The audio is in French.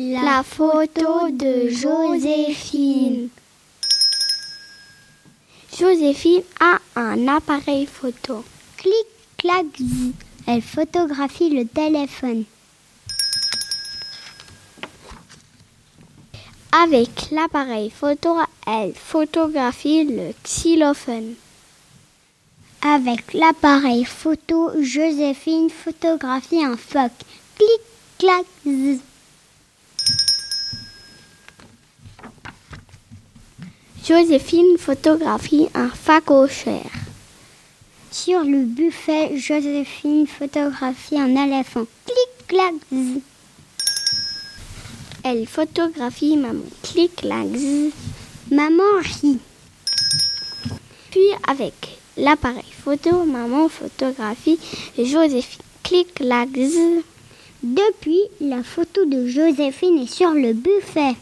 La photo de Joséphine. Joséphine a un appareil photo. Clic, clac, zzz. Elle photographie le téléphone. Avec l'appareil photo, elle photographie le xylophone. Avec l'appareil photo, Joséphine photographie un phoque. Clic, clac, zzz. Joséphine photographie un phacochère. Sur le buffet, Joséphine photographie un éléphant. Clic, clac, zzz. Elle photographie maman. Clic, clac, zzz. Maman rit. Puis avec l'appareil photo, maman photographie Joséphine. Clic, clac, zzz. Depuis, la photo de Joséphine est sur le buffet.